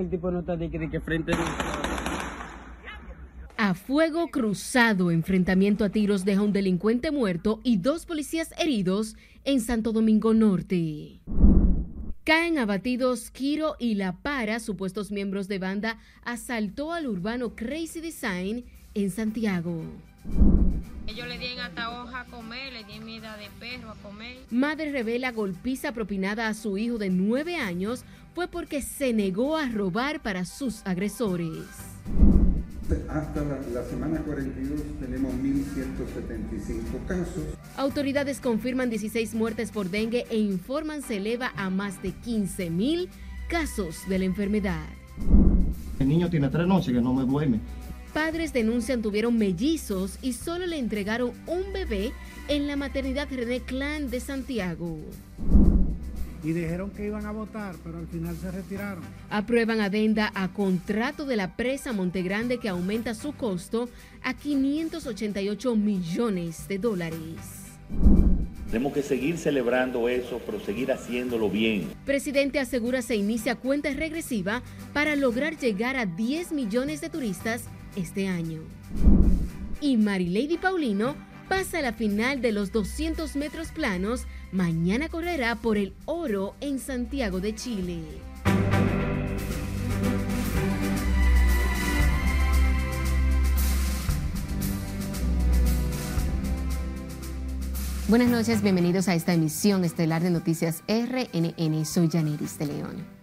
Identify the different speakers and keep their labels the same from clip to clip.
Speaker 1: El tipo no está de que, de que frente.
Speaker 2: A fuego cruzado, enfrentamiento a tiros deja un delincuente muerto y dos policías heridos en Santo Domingo Norte. Caen abatidos Kiro y La Para, supuestos miembros de banda, asaltó al urbano Crazy Design en Santiago.
Speaker 3: Ellos le dieron hasta hoja a comer, le dieron de perro a comer.
Speaker 2: Madre revela golpiza propinada a su hijo de nueve años fue porque se negó a robar para sus agresores.
Speaker 4: Hasta la, la, semana 42 tenemos 1.175 casos.
Speaker 2: Autoridades confirman 16 muertes por dengue e informan se eleva a más de 15.000 casos de la enfermedad.
Speaker 5: El niño tiene tres noches que no me duerme.
Speaker 2: Padres denuncian tuvieron mellizos y solo le entregaron un bebé en la maternidad René Clan de Santiago
Speaker 6: y dijeron que iban a votar, pero al final se retiraron.
Speaker 2: Aprueban adenda a contrato de la presa Montegrande que aumenta su costo a 588 millones de dólares.
Speaker 7: Tenemos que seguir celebrando eso, pero seguir haciéndolo bien.
Speaker 2: Presidente asegura se inicia cuenta regresiva para lograr llegar a 10 millones de turistas este año. Y Marilady Paulino pasa a la final de los 200 metros planos Mañana correrá por el oro en Santiago de Chile. Buenas noches, bienvenidos a esta emisión estelar de Noticias RNN. Soy Janiris de León.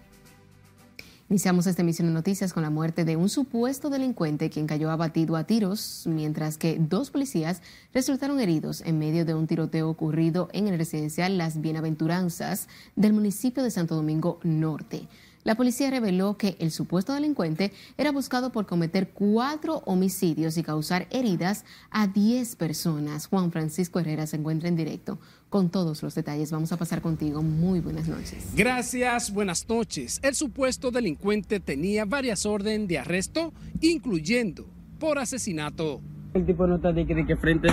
Speaker 2: Iniciamos esta emisión de noticias con la muerte de un supuesto delincuente quien cayó abatido a tiros, mientras que dos policías resultaron heridos en medio de un tiroteo ocurrido en el residencial Las Bienaventuranzas del municipio de Santo Domingo Norte. La policía reveló que el supuesto delincuente era buscado por cometer cuatro homicidios y causar heridas a diez personas. Juan Francisco Herrera se encuentra en directo con todos los detalles. Vamos a pasar contigo. Muy buenas noches.
Speaker 8: Gracias, buenas noches. El supuesto delincuente tenía varias órdenes de arresto, incluyendo por asesinato.
Speaker 1: El tipo no está de que, de que frente.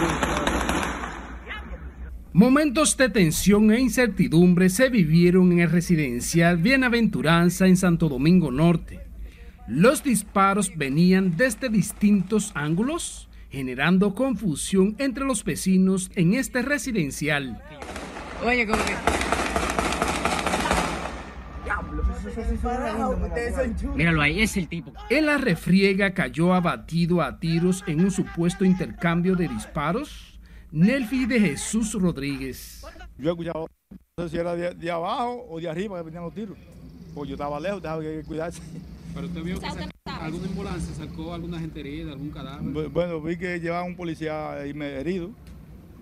Speaker 8: Momentos de tensión e incertidumbre se vivieron en el residencial Bienaventuranza en Santo Domingo Norte. Los disparos venían desde distintos ángulos, generando confusión entre los vecinos en este residencial. Oye, ¿cómo que...
Speaker 1: Míralo ahí, es el tipo.
Speaker 8: En la refriega cayó abatido a tiros en un supuesto intercambio de disparos Nelfi de Jesús Rodríguez.
Speaker 9: Yo he escuchado, no sé si era de, abajo o de arriba que venían los tiros. Pues yo estaba lejos, dejaba que cuidarse.
Speaker 10: ¿Pero usted vio que sacó alguna ambulancia, sacó alguna gente herida, algún cadáver?
Speaker 9: Bueno, vi que llevaba un policía ahí herido.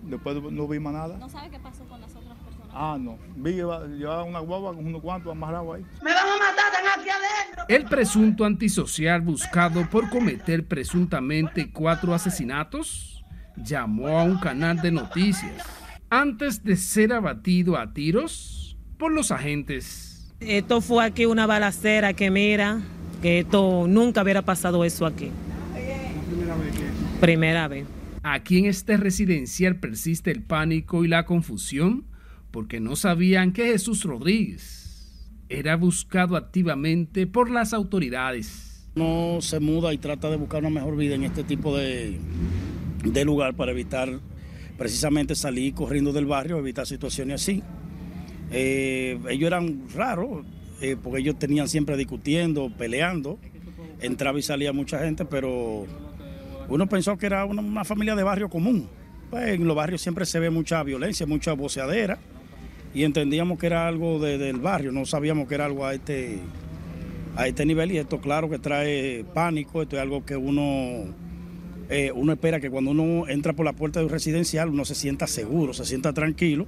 Speaker 9: Después no vi más nada.
Speaker 3: ¿No sabe qué pasó con las otras personas?
Speaker 9: Ah, no. Vi que llevaba una guagua con unos cuantos amarrados ahí.
Speaker 11: ¡Me van a matar, están aquí adentro!
Speaker 8: El presunto antisocial buscado por cometer presuntamente cuatro asesinatos llamó a un canal de noticias antes de ser abatido a tiros por los agentes.
Speaker 12: Esto fue aquí una balacera que mira, que esto nunca hubiera pasado eso aquí. Primera vez. Primera vez.
Speaker 8: Aquí en este residencial persiste el pánico y la confusión porque no sabían que Jesús Rodríguez era buscado activamente por las autoridades.
Speaker 5: No se muda y trata de buscar una mejor vida en este tipo de, de lugar para evitar precisamente salir corriendo del barrio, evitar situaciones así. Eh, ellos eran raros, eh, porque ellos tenían siempre discutiendo, peleando, entraba y salía mucha gente, pero uno pensó que era una, familia de barrio común. Pues en los barrios siempre se ve mucha violencia, mucha voceadera, y entendíamos que era algo del barrio, no sabíamos que era algo a este, a este nivel, y esto claro que trae pánico, esto es algo que uno eh, uno espera que cuando uno entra por la puerta de un residencial uno se sienta seguro, se sienta tranquilo.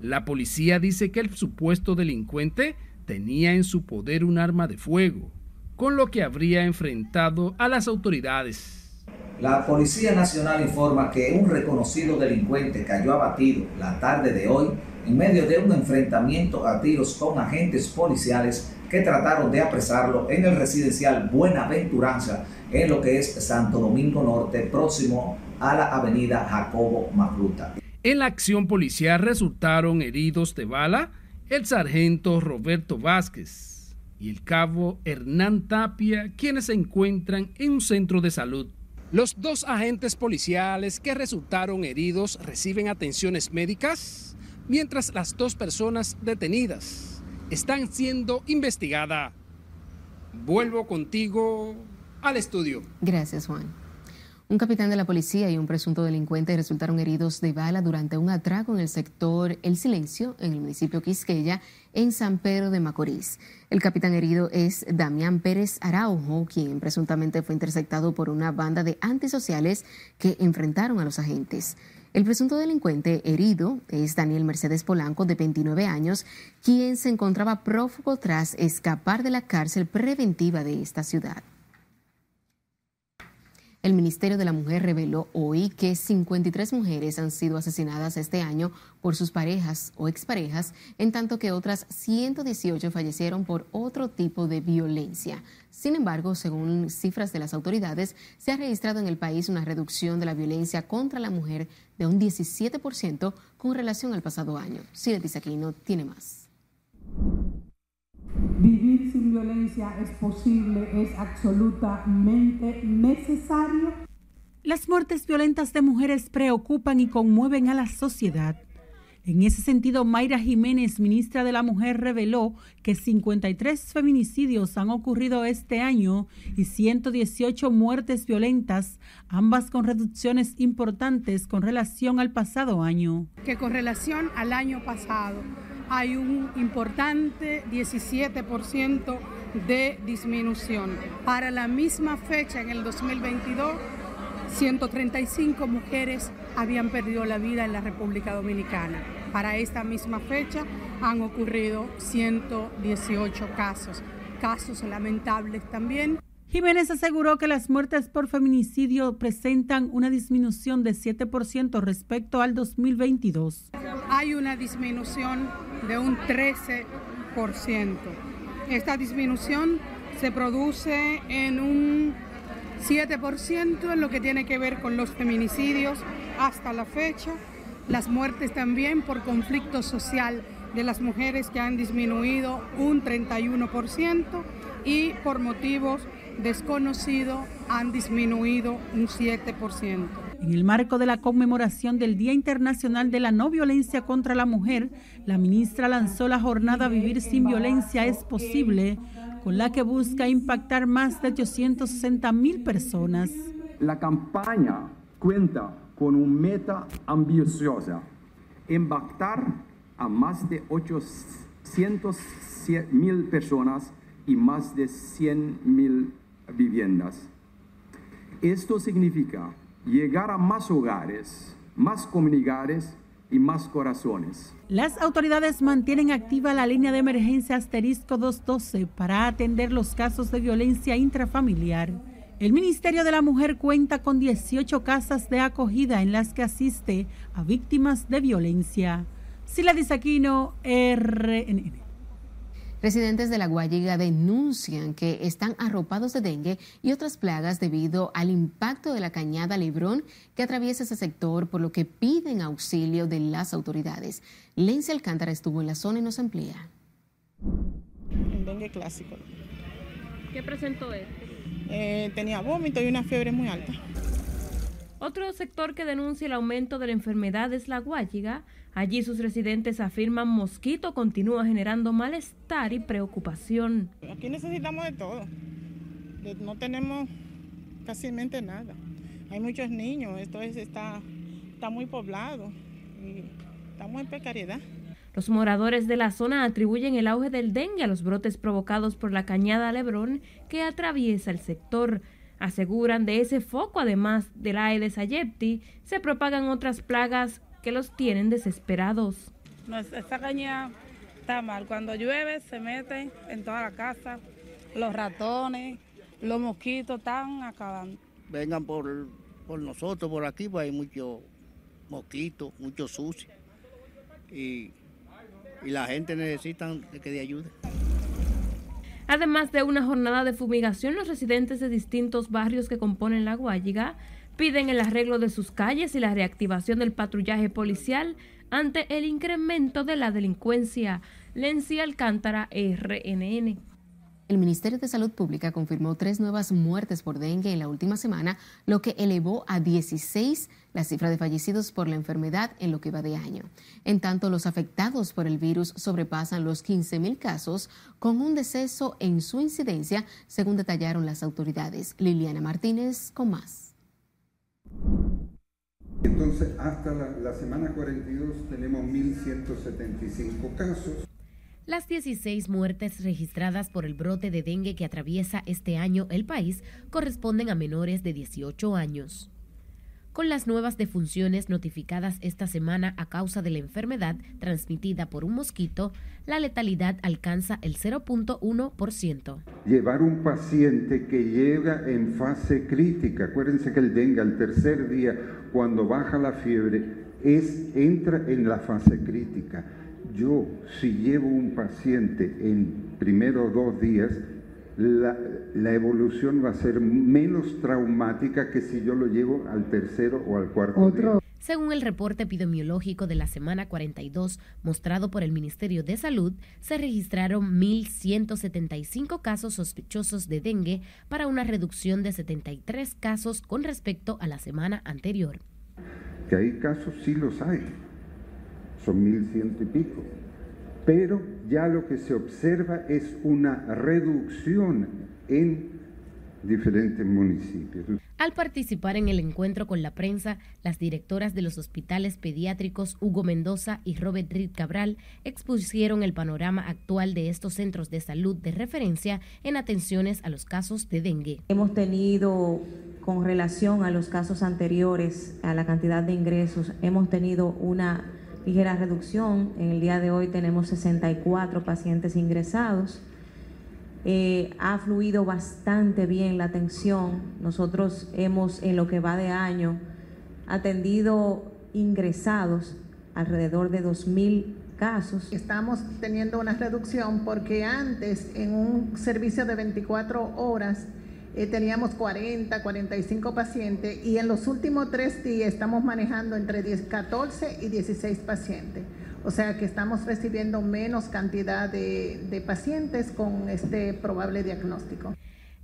Speaker 8: La policía dice que el supuesto delincuente tenía en su poder un arma de fuego, con lo que habría enfrentado a las autoridades.
Speaker 13: La Policía Nacional informa que un reconocido delincuente cayó abatido la tarde de hoy en medio de un enfrentamiento a tiros con agentes policiales que trataron de apresarlo en el residencial Buenaventuranza en lo que es Santo Domingo Norte, próximo a la avenida Jacobo Macruta.
Speaker 8: En la acción policial resultaron heridos de bala el sargento Roberto Vázquez, y el cabo Hernán Tapia, quienes se encuentran en un centro de salud. Los dos agentes policiales que resultaron heridos reciben atenciones médicas, mientras las dos personas detenidas están siendo investigadas. Vuelvo contigo al estudio.
Speaker 2: Gracias, Juan. Un capitán de la policía y un presunto delincuente resultaron heridos de bala durante un atraco en el sector El Silencio, en el municipio Quisqueya, en San Pedro de Macorís. El capitán herido es Damián Pérez Araujo, quien presuntamente fue interceptado por una banda de antisociales que enfrentaron a los agentes. El presunto delincuente herido es Daniel Mercedes Polanco, de 29 años, quien se encontraba prófugo tras escapar de la cárcel preventiva de esta ciudad. El Ministerio de la Mujer reveló hoy que 53 mujeres han sido asesinadas este año por sus parejas o exparejas, en tanto que otras 118 fallecieron por otro tipo de violencia. Sin embargo, según cifras de las autoridades, se ha registrado en el país una reducción de la violencia contra la mujer de un 17% con relación al pasado año. aquí no tiene más.
Speaker 14: Vivir sin violencia es posible, es absolutamente necesario.
Speaker 15: Las muertes violentas de mujeres preocupan y conmueven a la sociedad. En ese sentido, Mayra Jiménez, ministra de la Mujer, reveló que 53 feminicidios han ocurrido este año y 118 muertes violentas, ambas con reducciones importantes con relación al pasado año.
Speaker 14: Que con relación al año pasado hay un importante 17% de disminución. Para la misma fecha, en el 2022, 135 mujeres habían perdido la vida en la República Dominicana. Para esta misma fecha han ocurrido 118 casos, casos lamentables también.
Speaker 15: Jiménez aseguró que las muertes por feminicidio presentan una disminución de 7% respecto al 2022.
Speaker 14: Hay una disminución de un 13%. Esta disminución se produce en un 7% en lo que tiene que ver con los feminicidios hasta la fecha, las muertes también por conflicto social de las mujeres que han disminuido un 31% y por motivos desconocidos han disminuido un 7%.
Speaker 15: En el marco de la conmemoración del Día Internacional de la No Violencia contra la Mujer, la ministra lanzó la jornada Vivir sin Violencia es Posible, con la que busca impactar más de 860 mil personas.
Speaker 16: La campaña cuenta con un meta ambiciosa, impactar a más de 800 mil personas y más de 100 mil viviendas. Esto significa llegar a más hogares, más comunidades y más corazones.
Speaker 15: Las autoridades mantienen activa la línea de emergencia asterisco 212 para atender los casos de violencia intrafamiliar. El Ministerio de la Mujer cuenta con 18 casas de acogida en las que asiste a víctimas de violencia. Sila Disaquino, RNN.
Speaker 2: Residentes de La Guayiga denuncian que están arropados de dengue y otras plagas debido al impacto de la cañada Lebrón que atraviesa ese sector, por lo que piden auxilio de las autoridades. Lencia Alcántara estuvo en la zona y nos amplía.
Speaker 17: El dengue clásico.
Speaker 3: ¿Qué presentó él?
Speaker 17: Eh, tenía vómito y una fiebre muy alta.
Speaker 3: Otro sector que denuncia el aumento de la enfermedad es La Guayiga, Allí sus residentes afirman mosquito continúa generando malestar y preocupación.
Speaker 17: Aquí necesitamos de todo. No tenemos casi nada. Hay muchos niños, esto está, está muy poblado y estamos en precariedad.
Speaker 3: Los moradores de la zona atribuyen el auge del dengue a los brotes provocados por la cañada Lebrón que atraviesa el sector. Aseguran de ese foco, además del Aedes aegypti, se propagan otras plagas que los tienen desesperados.
Speaker 18: esta caña está mal. Cuando llueve se meten en toda la casa. Los ratones, los mosquitos están acabando.
Speaker 19: Vengan por, por nosotros, por aquí, pues hay muchos mosquitos, muchos sucios. Y, y la gente necesita que de ayuda.
Speaker 3: Además de una jornada de fumigación, los residentes de distintos barrios que componen la Guayiga Piden el arreglo de sus calles y la reactivación del patrullaje policial ante el incremento de la delincuencia. Lencia Alcántara, RNN.
Speaker 2: El Ministerio de Salud Pública confirmó tres nuevas muertes por dengue en la última semana, lo que elevó a 16 la cifra de fallecidos por la enfermedad en lo que va de año. En tanto, los afectados por el virus sobrepasan los 15.000 casos, con un deceso en su incidencia, según detallaron las autoridades. Liliana Martínez con más.
Speaker 4: Entonces, hasta la, la semana 42 tenemos 1.175 casos.
Speaker 20: Las 16 muertes registradas por el brote de dengue que atraviesa este año el país corresponden a menores de 18 años. Con las nuevas defunciones notificadas esta semana a causa de la enfermedad transmitida por un mosquito, la letalidad alcanza el 0.1%.
Speaker 4: Llevar un paciente que llega en fase crítica, acuérdense que el dengue al tercer día, cuando baja la fiebre, es, entra en la fase crítica yo si llevo un paciente en primeros dos días, la, la, evolución va a ser menos traumática que si yo lo llevo al tercero o al cuarto
Speaker 20: Otro.
Speaker 4: día.
Speaker 20: Según el reporte epidemiológico de la semana 42 mostrado por el Ministerio de Salud, se registraron 1.175 casos sospechosos de dengue para una reducción de 73 casos con respecto a la semana anterior.
Speaker 4: Que hay casos, sí los hay, son mil ciento y pico. Pero ya lo que se observa es una reducción en diferentes municipios.
Speaker 20: Al participar en el encuentro con la prensa, las directoras de los hospitales pediátricos Hugo Mendoza y Robert Reed Cabral expusieron el panorama actual de estos centros de salud de referencia en atenciones a los casos de dengue.
Speaker 21: Hemos tenido, con relación a los casos anteriores, a la cantidad de ingresos, hemos tenido una ligera reducción. En el día de hoy tenemos 64 pacientes ingresados. Eh, ha fluido bastante bien la atención. Nosotros hemos, en lo que va de año, atendido ingresados alrededor de 2.000 casos.
Speaker 17: Estamos teniendo una reducción porque antes en un servicio de 24 horas eh, teníamos 40, 45 pacientes y en los últimos tres días estamos manejando entre 10, 14 y 16 pacientes. O sea que estamos recibiendo menos cantidad de pacientes con este probable diagnóstico.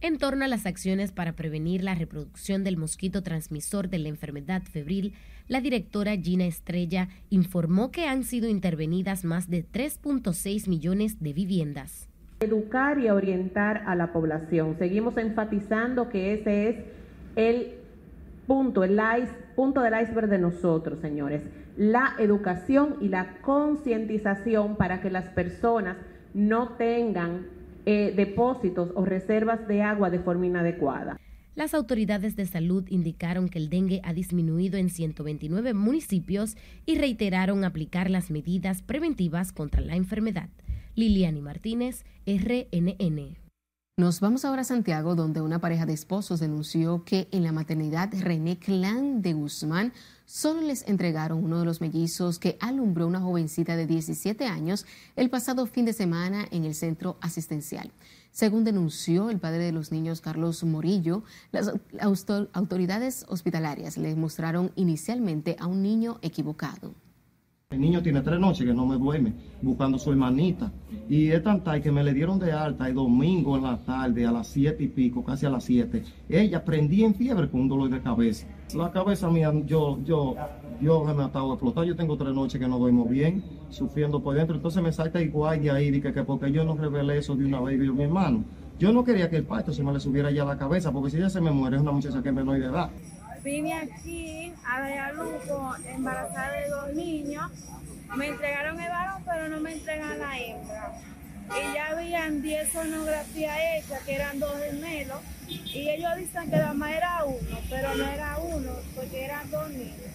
Speaker 20: En torno a las acciones para prevenir la reproducción del mosquito transmisor de la enfermedad febril, la directora Gina Estrella informó que han sido intervenidas más de 3.6 millones de viviendas.
Speaker 22: Educar y orientar a la población. Seguimos enfatizando que ese es el punto, el ice, punto del iceberg de nosotros, señores. La educación y la concientización para que las personas no tengan eh, depósitos o reservas de agua de forma inadecuada.
Speaker 20: Las autoridades de salud indicaron que el dengue ha disminuido en 129 municipios y reiteraron aplicar las medidas preventivas contra la enfermedad. Liliani Martínez, RNN.
Speaker 2: Nos vamos ahora a Santiago, donde una pareja de esposos denunció que en la maternidad René Clan de Guzmán solo les entregaron uno de los mellizos que alumbró una jovencita de 17 años el pasado fin de semana en el centro asistencial. Según denunció el padre de los niños, Carlos Morillo, las autoridades hospitalarias le mostraron inicialmente a un niño equivocado.
Speaker 23: El niño tiene tres noches que no me duerme buscando a su hermanita. Y es tan tal que me le dieron de alta el domingo en la tarde a las siete y pico, casi a las siete. Ella prendía en fiebre con un dolor de cabeza. La cabeza mía, yo, yo, yo me ha estado a explotar. Yo tengo tres noches que no duermo bien, sufriendo por dentro. Entonces me salta igual de ahí, que, que porque yo no revelé eso de una vez, yo, mi hermano. Yo no quería que el parto se me le subiera ya a la cabeza, porque si ella se me muere es una muchacha que es menor de edad.
Speaker 24: Vine aquí a Dayaluco embarazada de dos niños. Me entregaron el varón, pero no me entregan la hembra. Y ya habían 10 sonografías hechas, que eran dos gemelos. Y ellos dicen que la más era uno, pero no era uno, porque eran dos niños.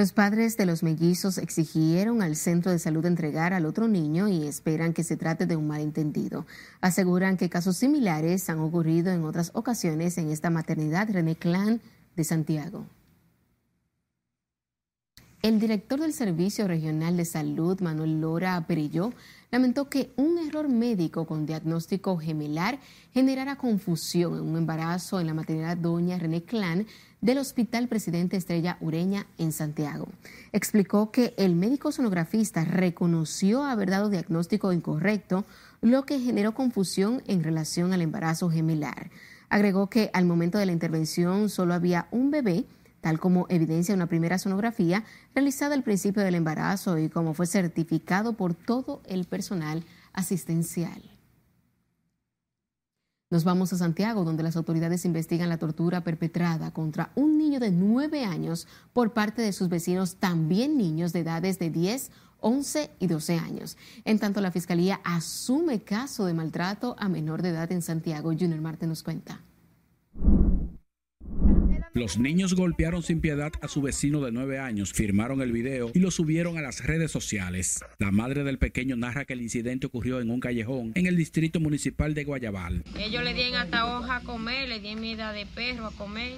Speaker 2: Los padres de los mellizos exigieron al centro de salud entregar al otro niño y esperan que se trate de un malentendido. Aseguran que casos similares han ocurrido en otras ocasiones en esta maternidad René Clan de Santiago. El director del Servicio Regional de Salud, Manuel Lora Perilló, lamentó que un error médico con diagnóstico gemelar generara confusión en un embarazo en la maternidad Doña René Clan del Hospital Presidente Estrella Ureña en Santiago. Explicó que el médico sonografista reconoció haber dado diagnóstico incorrecto, lo que generó confusión en relación al embarazo gemelar. Agregó que al momento de la intervención solo había un bebé, tal como evidencia una primera sonografía realizada al principio del embarazo y como fue certificado por todo el personal asistencial. Nos vamos a Santiago, donde las autoridades investigan la tortura perpetrada contra un niño de nueve años por parte de sus vecinos, también niños de edades de 10, 11 y 12 años. En tanto, la Fiscalía asume caso de maltrato a menor de edad en Santiago. Junior Marte nos cuenta.
Speaker 25: Los niños golpearon sin piedad a su vecino de nueve años, firmaron el video y lo subieron a las redes sociales. La madre del pequeño narra que el incidente ocurrió en un callejón en el distrito municipal de Guayabal.
Speaker 26: Ellos le dieron hasta hoja a comer, le dieron mida de perro a comer,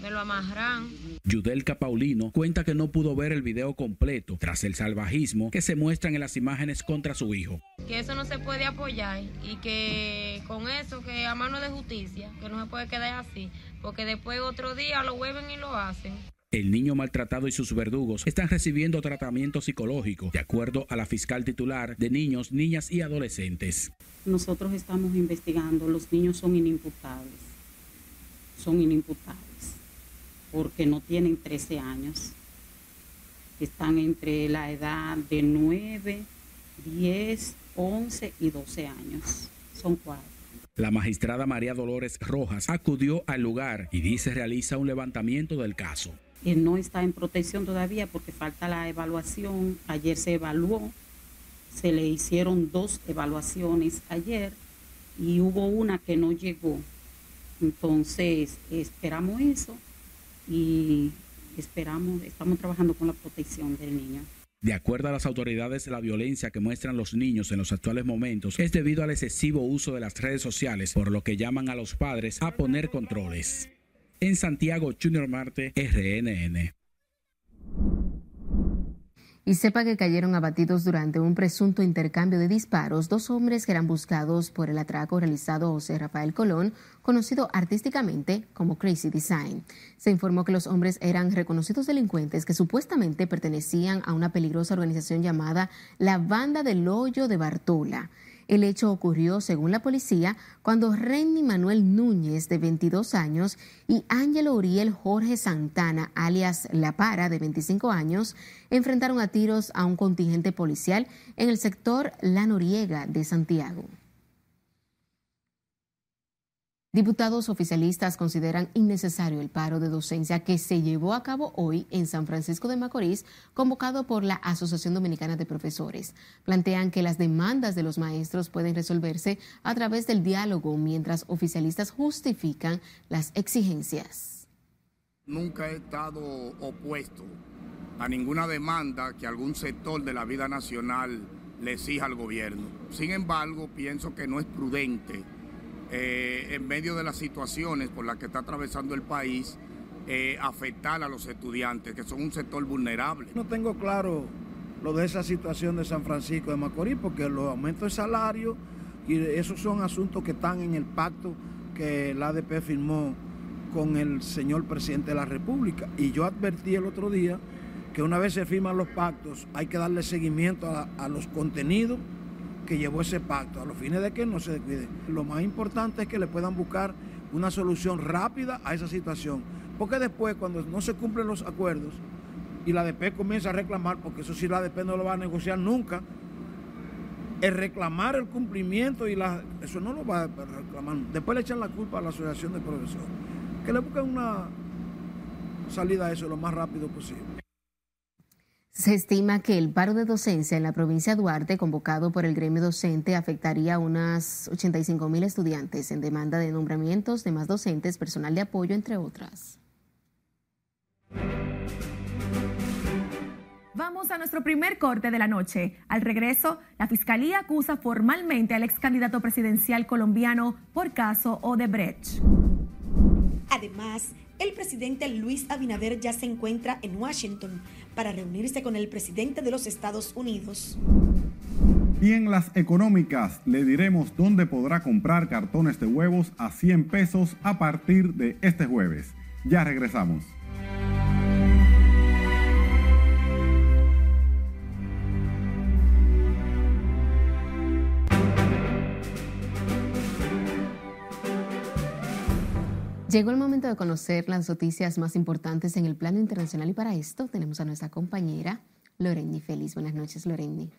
Speaker 26: me lo amarran.
Speaker 25: Yudelka Paulino cuenta que no pudo ver el video completo tras el salvajismo que se muestran en las imágenes contra su hijo.
Speaker 26: Que eso no se puede apoyar y que con eso, que a mano de justicia, que no se puede quedar así, porque después otro día lo vuelven y lo hacen.
Speaker 25: El niño maltratado y sus verdugos están recibiendo tratamiento psicológico, de acuerdo a la fiscal titular de niños, niñas y adolescentes.
Speaker 27: Nosotros estamos investigando, los niños son inimputables, son inimputables, porque no tienen 13 años, están entre la edad de 9, 10, 11 y 12 años, son cuatro.
Speaker 25: La magistrada María Dolores Rojas acudió al lugar y dice realiza un levantamiento del caso.
Speaker 27: Él no está en protección todavía porque falta la evaluación. Ayer se evaluó, se le hicieron dos evaluaciones ayer y hubo una que no llegó. Entonces esperamos eso y esperamos, estamos trabajando con la protección del niño.
Speaker 25: De acuerdo a las autoridades, la violencia que muestran los niños en los actuales momentos es debido al excesivo uso de las redes sociales, por lo que llaman a los padres a poner controles. En Santiago, Junior Marte, RNN.
Speaker 2: Y sepa que cayeron abatidos durante un presunto intercambio de disparos dos hombres que eran buscados por el atraco realizado José Rafael Colón, conocido artísticamente como Crazy Design. Se informó que los hombres eran reconocidos delincuentes que supuestamente pertenecían a una peligrosa organización llamada la Banda del Hoyo de Bartola. El hecho ocurrió, según la policía, cuando Renny Manuel Núñez, de 22 años, y Ángelo Uriel Jorge Santana, alias La Para, de 25 años, enfrentaron a tiros a un contingente policial en el sector La Noriega de Santiago. Diputados oficialistas consideran innecesario el paro de docencia que se llevó a cabo hoy en San Francisco de Macorís, convocado por la Asociación Dominicana de Profesores. Plantean que las demandas de los maestros pueden resolverse a través del diálogo, mientras oficialistas justifican las exigencias.
Speaker 16: Nunca he estado opuesto a ninguna demanda que algún sector de la vida nacional le exija al gobierno. Sin embargo, pienso que no es prudente eh, en medio de las situaciones por las que está atravesando el país, eh, afectar a los estudiantes, que son un sector vulnerable.
Speaker 28: No tengo claro lo de esa situación de San Francisco de Macorís, porque los aumentos de salario y esos son asuntos que están en el pacto que el ADP firmó con el señor presidente de la República. Y yo advertí el otro día que una vez se firman los pactos hay que darle seguimiento a, a los contenidos que llevó ese pacto, a los fines de que no se descuide. Lo más importante es que le puedan buscar una solución rápida a esa situación, porque después cuando no se cumplen los acuerdos y la ADP comienza a reclamar, porque eso sí la ADP no lo va a negociar nunca, el reclamar el cumplimiento y la, eso no lo va a reclamar. Después le echan la culpa a la asociación de profesores. Que le busquen una salida a eso lo más rápido posible.
Speaker 2: Se estima que el paro de docencia en la provincia de Duarte, convocado por el gremio docente, afectaría a unas 85 mil estudiantes en demanda de nombramientos de más docentes, personal de apoyo, entre otras.
Speaker 29: Vamos a nuestro primer corte de la noche. Al regreso, la Fiscalía acusa formalmente al ex candidato presidencial colombiano por caso Odebrecht.
Speaker 9: Además, el presidente Luis Abinader ya se encuentra en Washington
Speaker 30: para reunirse con el presidente de los Estados Unidos.
Speaker 31: Y en las económicas le diremos dónde podrá comprar cartones de huevos a 100 pesos a partir de este jueves. Ya regresamos.
Speaker 2: Llegó el momento de conocer las noticias más importantes en el plano internacional y para esto tenemos a nuestra compañera Loreni Feliz. Buenas noches, Loreni.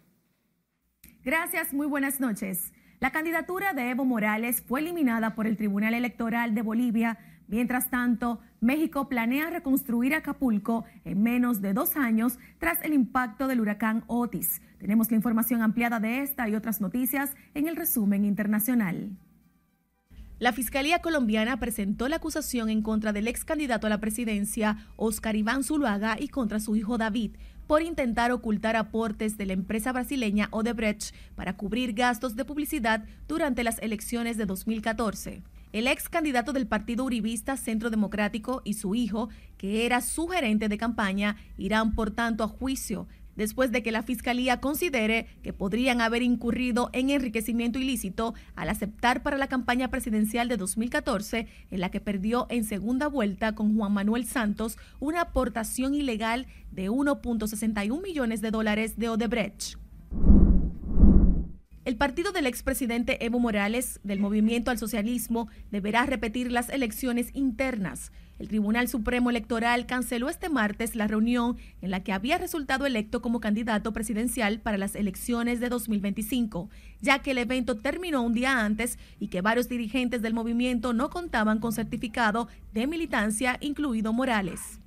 Speaker 29: Gracias, muy buenas noches. La candidatura de Evo Morales fue eliminada por el Tribunal Electoral de Bolivia. Mientras tanto, México planea reconstruir Acapulco en menos de dos años tras el impacto del huracán Otis. Tenemos la información ampliada de esta y otras noticias en el resumen internacional. La Fiscalía colombiana presentó la acusación en contra del ex candidato a la presidencia, Oscar Iván Zuluaga, y contra su hijo David, por intentar ocultar aportes de la empresa brasileña Odebrecht para cubrir gastos de publicidad durante las elecciones de 2014. El ex candidato del partido uribista Centro Democrático y su hijo, que era su gerente de campaña, irán por tanto a juicio después de que la Fiscalía considere que podrían haber incurrido en enriquecimiento ilícito al aceptar para la campaña presidencial de 2014, en la que perdió en segunda vuelta con Juan Manuel Santos una aportación ilegal de 1.61 millones de dólares de Odebrecht. El partido del expresidente Evo Morales, del Movimiento al Socialismo, deberá repetir las elecciones internas. El Tribunal Supremo Electoral canceló este martes la reunión en la que había resultado electo como candidato presidencial para las elecciones de 2025, ya que el evento terminó un día antes y que varios dirigentes del movimiento no contaban con certificado de militancia, incluido Morales.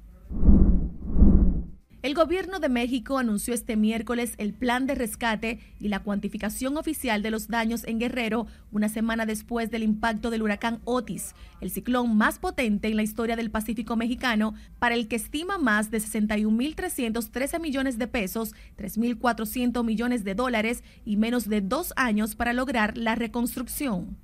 Speaker 29: El gobierno de México anunció este miércoles el plan de rescate y la cuantificación oficial de los daños en Guerrero una semana después del impacto del huracán Otis, el ciclón más potente en la historia del Pacífico mexicano, para el que estima más de 61.313 millones de pesos, 3.400 millones de dólares y menos de dos años para lograr la reconstrucción.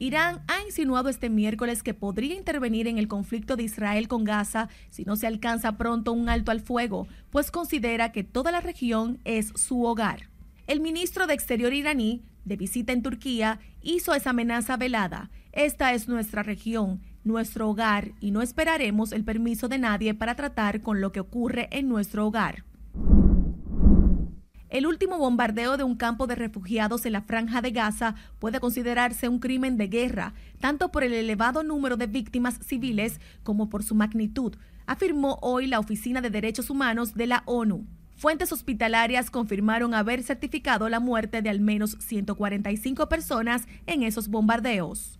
Speaker 29: Irán ha insinuado este miércoles que podría intervenir en el conflicto de Israel con Gaza si no se alcanza pronto un alto al fuego, pues considera que toda la región es su hogar. El ministro de Exterior iraní, de visita en Turquía, hizo esa amenaza velada. Esta es nuestra región, nuestro hogar, y no esperaremos el permiso de nadie para tratar con lo que ocurre en nuestro hogar. El último bombardeo de un campo de refugiados en la franja de Gaza puede considerarse un crimen de guerra, tanto por el elevado número de víctimas civiles como por su magnitud, afirmó hoy la Oficina de Derechos Humanos de la ONU. Fuentes hospitalarias confirmaron haber certificado la muerte de al menos 145 personas en esos bombardeos.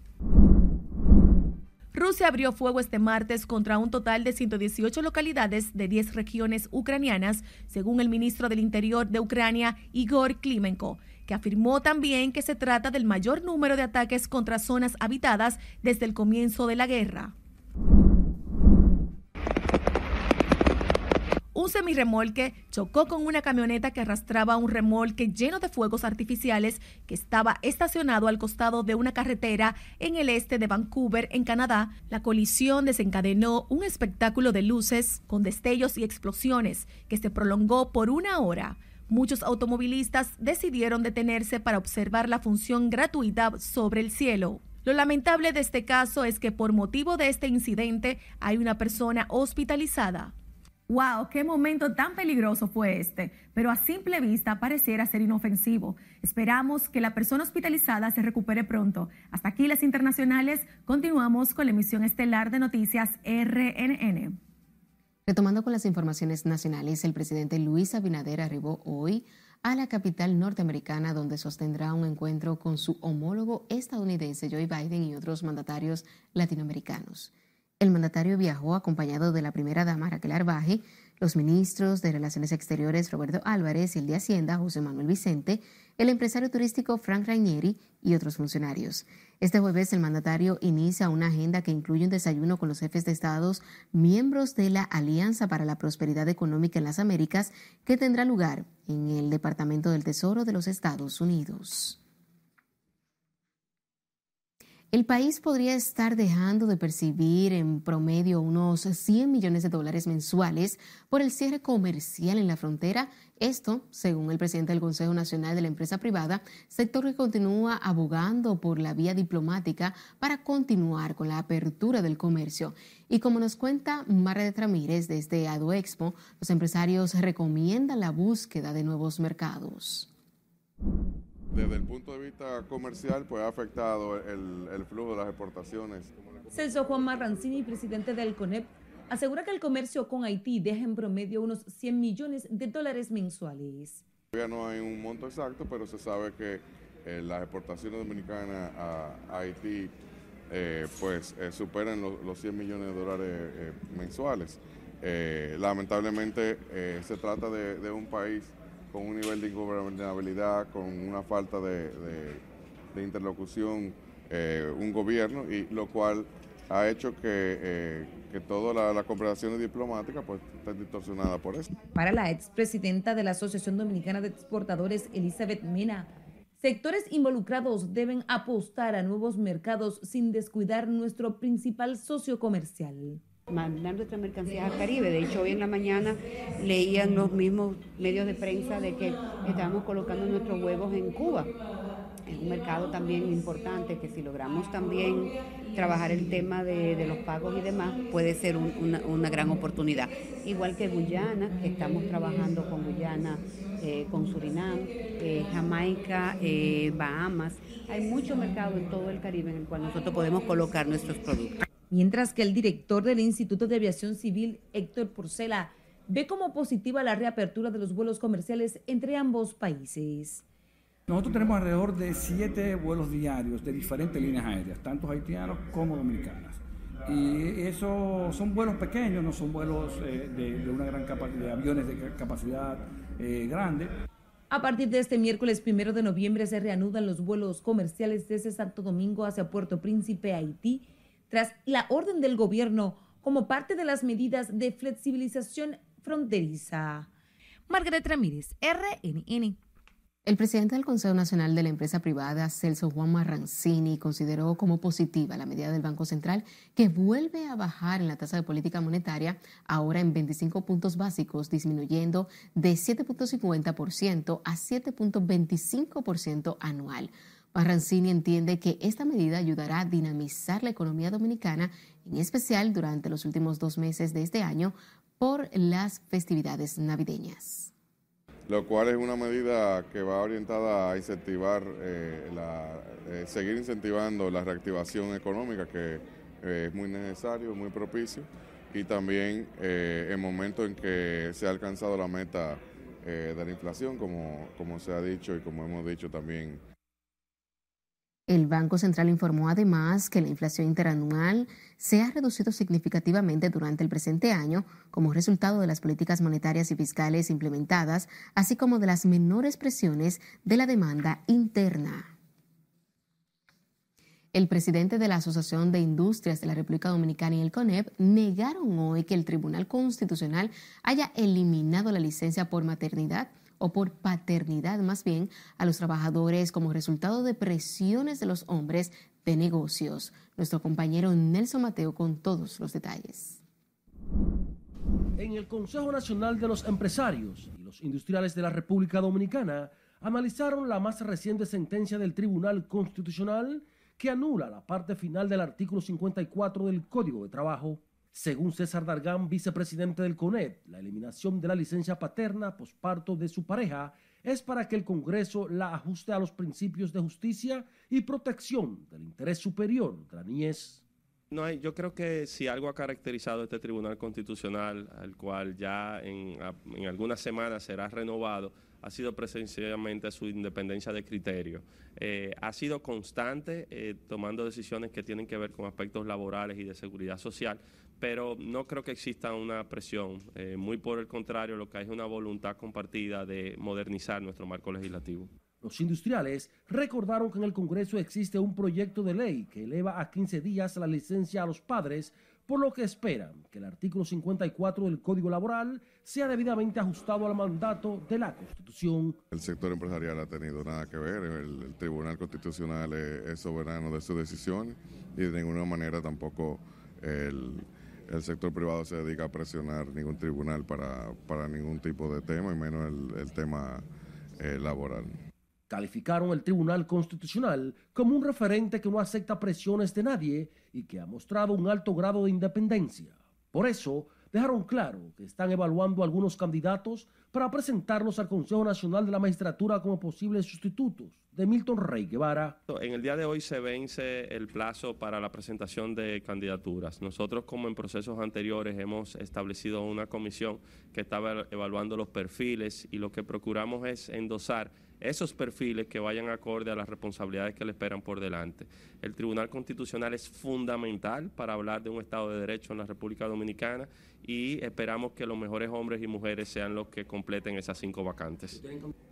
Speaker 29: Rusia abrió fuego este martes contra un total de 118 localidades de 10 regiones ucranianas, según el ministro del Interior de Ucrania, Igor Klimenko, que afirmó también que se trata del mayor número de ataques contra zonas habitadas desde el comienzo de la guerra. Un semirremolque chocó con una camioneta que arrastraba un remolque lleno de fuegos artificiales que estaba estacionado al costado de una carretera en el este de Vancouver, en Canadá. La colisión desencadenó un espectáculo de luces con destellos y explosiones que se prolongó por una hora. Muchos automovilistas decidieron detenerse para observar la función gratuita sobre el cielo. Lo lamentable de este caso es que por motivo de este incidente hay una persona hospitalizada. ¡Wow! ¡Qué momento tan peligroso fue este! Pero a simple vista pareciera ser inofensivo. Esperamos que la persona hospitalizada se recupere pronto. Hasta aquí las internacionales. Continuamos con la emisión estelar de noticias RNN.
Speaker 2: Retomando con las informaciones nacionales, el presidente Luis Abinader arribó hoy a la capital norteamericana donde sostendrá un encuentro con su homólogo estadounidense Joe Biden y otros mandatarios latinoamericanos. El mandatario viajó acompañado de la primera dama Raquel Arbaje, los ministros de Relaciones Exteriores Roberto Álvarez y el de Hacienda José Manuel Vicente, el empresario turístico Frank Rainieri y otros funcionarios. Este jueves el mandatario inicia una agenda que incluye un desayuno con los jefes de estados, miembros de la Alianza para la Prosperidad Económica en las Américas, que tendrá lugar en el Departamento del Tesoro de los Estados Unidos. El país podría estar dejando de percibir en promedio unos 100 millones de dólares mensuales por el cierre comercial en la frontera. Esto, según el presidente del Consejo Nacional de la Empresa Privada, sector que continúa abogando por la vía diplomática para continuar con la apertura del comercio. Y como nos cuenta Marret Ramírez desde Adoexpo, los empresarios recomiendan la búsqueda de nuevos mercados
Speaker 32: desde el punto de vista comercial, pues ha afectado el, flujo de las exportaciones.
Speaker 33: Celso Juan Marrancini, presidente del CONEP, asegura que el comercio con Haití deja en promedio unos 100 millones de dólares mensuales.
Speaker 32: Todavía no hay un monto exacto, pero se sabe que eh, las exportaciones dominicanas a, Haití eh, pues eh, superan los, 100 millones de dólares mensuales. lamentablemente se trata de un país con un nivel de ingobernabilidad, con una falta de, interlocución, eh, un gobierno, y lo cual ha hecho que, eh, que todas las conversaciones diplomáticas pues, estén distorsionadas por eso.
Speaker 33: Para la expresidenta de la Asociación Dominicana de Exportadores, Elizabeth Mena, sectores involucrados deben apostar a nuevos mercados sin descuidar nuestro principal socio comercial
Speaker 34: mandar nuestras mercancías al Caribe. De hecho, hoy en la mañana leían los mismos medios de prensa de que estábamos colocando nuestros huevos en Cuba. Es un mercado también importante que si logramos también trabajar el tema de, los pagos y demás, puede ser una, gran oportunidad. Igual que Guyana, que estamos trabajando con Guyana, eh, con Surinam, eh, Jamaica, eh, Bahamas. Hay mucho mercado en todo el Caribe en el cual nosotros podemos colocar nuestros productos
Speaker 33: mientras que el director del Instituto de Aviación Civil, Héctor Porcela, ve como positiva la reapertura de los vuelos comerciales entre ambos países.
Speaker 35: Nosotros tenemos alrededor de siete vuelos diarios de diferentes líneas aéreas, tanto haitianos como dominicanas. Y eso son vuelos pequeños, no son vuelos eh, de, una gran capacidad, de aviones de capacidad eh, grande.
Speaker 33: A partir de este miércoles primero de noviembre se reanudan los vuelos comerciales desde Santo Domingo hacia Puerto Príncipe, Haití, tras la orden del gobierno como parte de las medidas de flexibilización fronteriza. Margaret Ramírez, RNN.
Speaker 2: El presidente del Consejo Nacional de la Empresa Privada, Celso Juan Marrancini, consideró como positiva la medida del Banco Central que vuelve a bajar en la tasa de política monetaria, ahora en 25 puntos básicos, disminuyendo de 7.50% a 7.25% anual. Marrancini entiende que esta medida ayudará a dinamizar la economía dominicana, en especial durante los últimos dos meses de este año por las festividades navideñas.
Speaker 32: Lo cual es una medida que va orientada a incentivar, eh, eh, seguir incentivando la reactivación económica que eh, es muy necesario, muy propicio, y también en momentos en que se ha alcanzado la meta de la inflación, como se ha dicho y como hemos dicho también
Speaker 2: el Banco Central informó además que la inflación interanual se ha reducido significativamente durante el presente año como resultado de las políticas monetarias y fiscales implementadas, así como de las menores presiones de la demanda interna. El presidente de la Asociación de Industrias de la República Dominicana y el CONEP negaron hoy que el Tribunal Constitucional haya eliminado la licencia por maternidad o por paternidad más bien a los trabajadores como resultado de presiones de los hombres de negocios. Nuestro compañero Nelson Mateo con todos los detalles.
Speaker 36: En el Consejo Nacional de los Empresarios y los Industriales de la República Dominicana analizaron la más reciente sentencia del Tribunal Constitucional que anula la parte final del artículo 54 del Código de Trabajo según César Dargán, vicepresidente del CONEP, la eliminación de la licencia paterna posparto de su pareja es para que el Congreso la ajuste a los principios de justicia y protección del interés superior de la niñez.
Speaker 37: No hay, yo creo que si algo ha caracterizado este Tribunal Constitucional, al cual ya en, algunas semanas será renovado, ha sido presencialmente su independencia de criterio. Eh, ha sido constante eh, tomando decisiones que tienen que ver con aspectos laborales y de seguridad social, pero no creo que exista una presión. Eh, muy por el contrario, lo que hay es una voluntad compartida de modernizar nuestro marco legislativo.
Speaker 36: Los industriales recordaron que en el Congreso existe un proyecto de ley que eleva a 15 días la licencia a los padres por lo que esperan que el artículo 54 del Código Laboral sea debidamente ajustado al mandato de la Constitución.
Speaker 32: El sector empresarial ha tenido nada que ver, el, Tribunal Constitucional es, soberano de sus decisiones y de ninguna manera tampoco el, sector privado se dedica a presionar ningún tribunal para, para ningún tipo de tema y menos el, tema eh, laboral
Speaker 36: calificaron el Tribunal Constitucional como un referente que no acepta presiones de nadie y que ha mostrado un alto grado de independencia. Por eso, dejaron claro que están evaluando algunos candidatos para presentarlos al Consejo Nacional de la Magistratura como posibles sustitutos de Milton Rey Guevara.
Speaker 37: En el día de hoy se vence el plazo para la presentación de candidaturas. Nosotros, como en procesos anteriores, hemos establecido una comisión que estaba evaluando los perfiles y lo que procuramos es endosar esos perfiles que vayan acorde a las responsabilidades que le esperan por delante. El Tribunal Constitucional es fundamental para hablar de un Estado de Derecho en la República Dominicana y esperamos que los mejores hombres y mujeres sean los que completen esas cinco vacantes.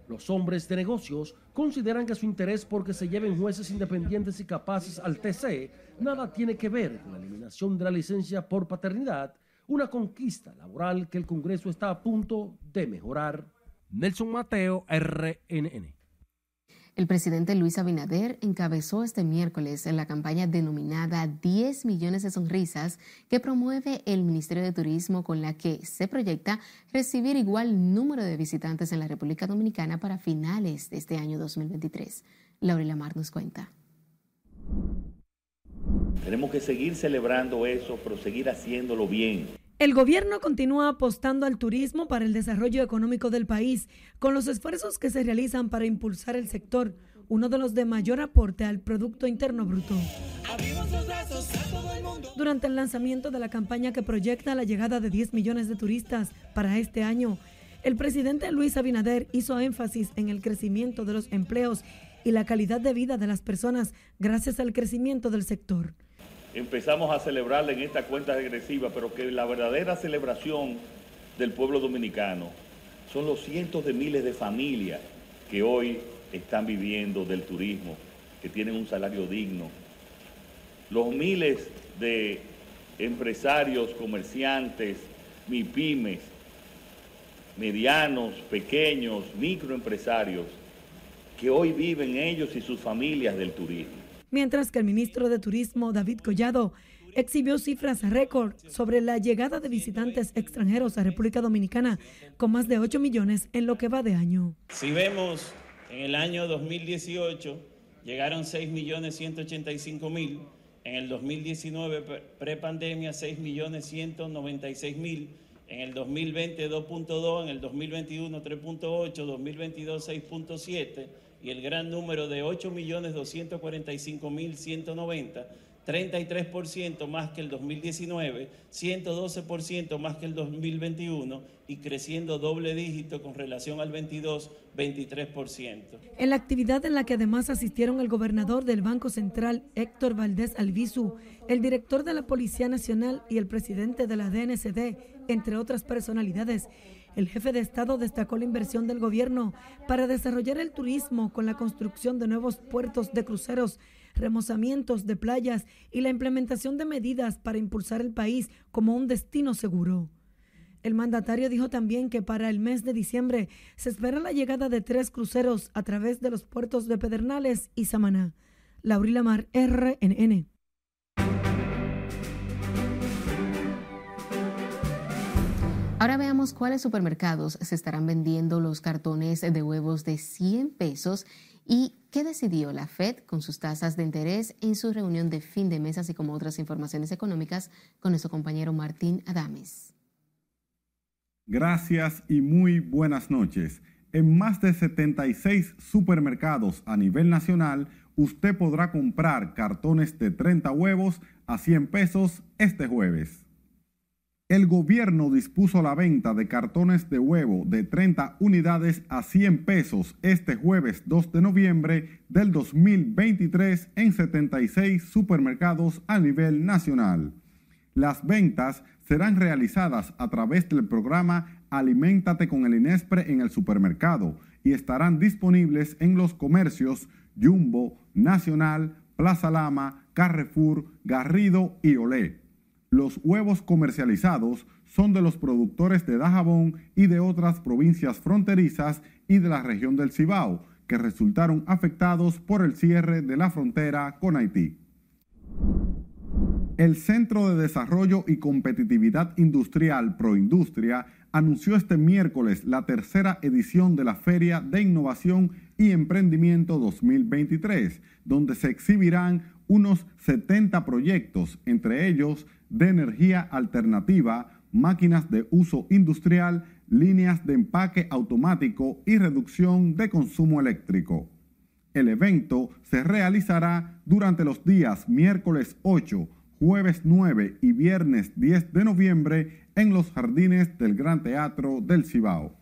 Speaker 36: Los hombres de negocios consideran que su interés porque se lleven jueces independientes y capaces al TC nada tiene que ver con la eliminación de la licencia por paternidad, una conquista laboral que el Congreso está a punto de mejorar. Nelson Mateo, RNN.
Speaker 2: El presidente Luis Abinader encabezó este miércoles en la campaña denominada 10 millones de sonrisas que promueve el Ministerio de Turismo con la que se proyecta recibir igual número de visitantes en la República Dominicana para finales de este año 2023. Laurila Mar nos cuenta.
Speaker 38: Tenemos que seguir celebrando eso, pero seguir haciéndolo bien.
Speaker 39: El gobierno continúa apostando al turismo para el desarrollo económico del país, con los esfuerzos que se realizan para impulsar el sector, uno de los de mayor aporte al Producto Interno Bruto. Durante el lanzamiento de la campaña que proyecta la llegada de 10 millones de turistas para este año, el presidente Luis Abinader hizo énfasis en el crecimiento de los empleos y la calidad de vida de las personas gracias al crecimiento del sector
Speaker 38: empezamos a celebrarla en esta cuenta regresiva, pero que la verdadera celebración del pueblo dominicano son los cientos de miles de familias que hoy están viviendo del turismo, que tienen un salario digno, los miles de empresarios, comerciantes, MIPIMES, medianos, pequeños, microempresarios, que hoy viven ellos y sus familias del turismo
Speaker 39: mientras que el ministro de Turismo, David Collado, exhibió cifras récord sobre la llegada de visitantes extranjeros a República Dominicana, con más de 8 millones en lo que va de año.
Speaker 40: Si vemos, en el año 2018 llegaron 6 millones 185 mil, en el 2019 prepandemia 6 millones 196 mil, en el 2020 2.2, en el 2021 3.8, 2022 6.7 y el gran número de 8.245.190, 33% más que el 2019, 112% más que el 2021 y creciendo doble dígito con relación al 22, 23%.
Speaker 39: En la actividad en la que además asistieron el gobernador del Banco Central, Héctor Valdés Albizu, el director de la Policía Nacional y el presidente de la DNCD, entre otras personalidades, el jefe de Estado destacó la inversión del gobierno para desarrollar el turismo con la construcción de nuevos puertos de cruceros, remozamientos de playas y la implementación de medidas para impulsar el país como un destino seguro. El mandatario dijo también que para el mes de diciembre se espera la llegada de tres cruceros a través de los puertos de Pedernales y Samaná. Laurila Mar, RNN.
Speaker 2: Ahora veamos cuáles supermercados se estarán vendiendo los cartones de huevos de 100 pesos y qué decidió la Fed con sus tasas de interés en su reunión de fin de mes, así como otras informaciones económicas con nuestro compañero Martín Adames.
Speaker 31: Gracias y muy buenas noches. En más de 76 supermercados a nivel nacional, usted podrá comprar cartones de 30 huevos a 100 pesos este jueves. El gobierno dispuso la venta de cartones de huevo de 30 unidades a 100 pesos este jueves 2 de noviembre del 2023 en 76 supermercados a nivel nacional. Las ventas serán realizadas a través del programa Aliméntate con el Inespre en el supermercado y estarán disponibles en los comercios Jumbo, Nacional, Plaza Lama, Carrefour, Garrido y Olé. Los huevos comercializados son de los productores de Dajabón y de otras provincias fronterizas y de la región del Cibao, que resultaron afectados por el cierre de la frontera con Haití. El Centro de Desarrollo y Competitividad Industrial Proindustria anunció este miércoles la tercera edición de la Feria de Innovación y Emprendimiento 2023, donde se exhibirán unos 70 proyectos, entre ellos de energía alternativa, máquinas de uso industrial, líneas de empaque automático y reducción de consumo eléctrico. El evento se realizará durante los días miércoles 8, jueves 9 y viernes 10 de noviembre en los jardines del Gran Teatro del Cibao.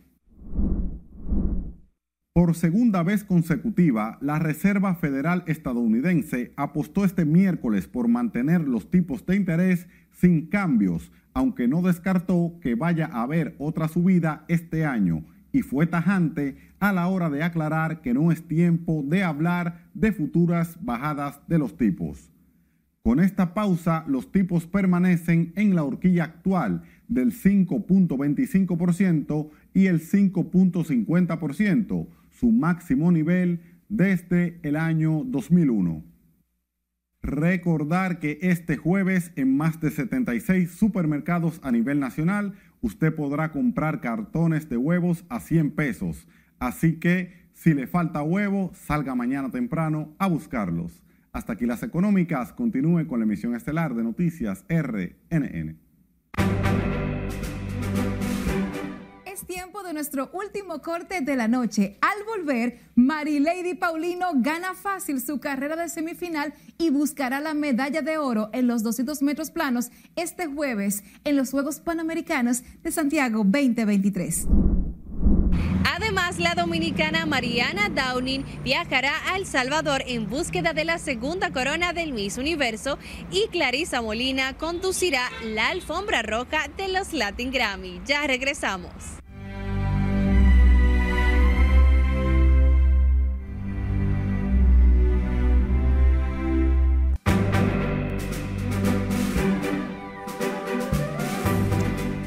Speaker 31: Por segunda vez consecutiva, la Reserva Federal estadounidense apostó este miércoles por mantener los tipos de interés sin cambios, aunque no descartó que vaya a haber otra subida este año y fue tajante a la hora de aclarar que no es tiempo de hablar de futuras bajadas de los tipos. Con esta pausa, los tipos permanecen en la horquilla actual del 5.25% y el 5.50%, su máximo nivel desde el año 2001. Recordar que este jueves en más de 76 supermercados a nivel nacional usted podrá comprar cartones de huevos a 100 pesos. Así que si le falta huevo, salga mañana temprano a buscarlos. Hasta aquí las económicas. Continúe con la emisión estelar de noticias RNN.
Speaker 29: Tiempo de nuestro último corte de la noche. Al volver, Marilady Paulino gana fácil su carrera de semifinal y buscará la medalla de oro en los 200 metros planos este jueves en los Juegos Panamericanos de Santiago 2023. Además, la dominicana Mariana Downing viajará a El Salvador en búsqueda de la segunda corona del Miss Universo y Clarisa Molina conducirá la alfombra roja de los Latin Grammy. Ya regresamos.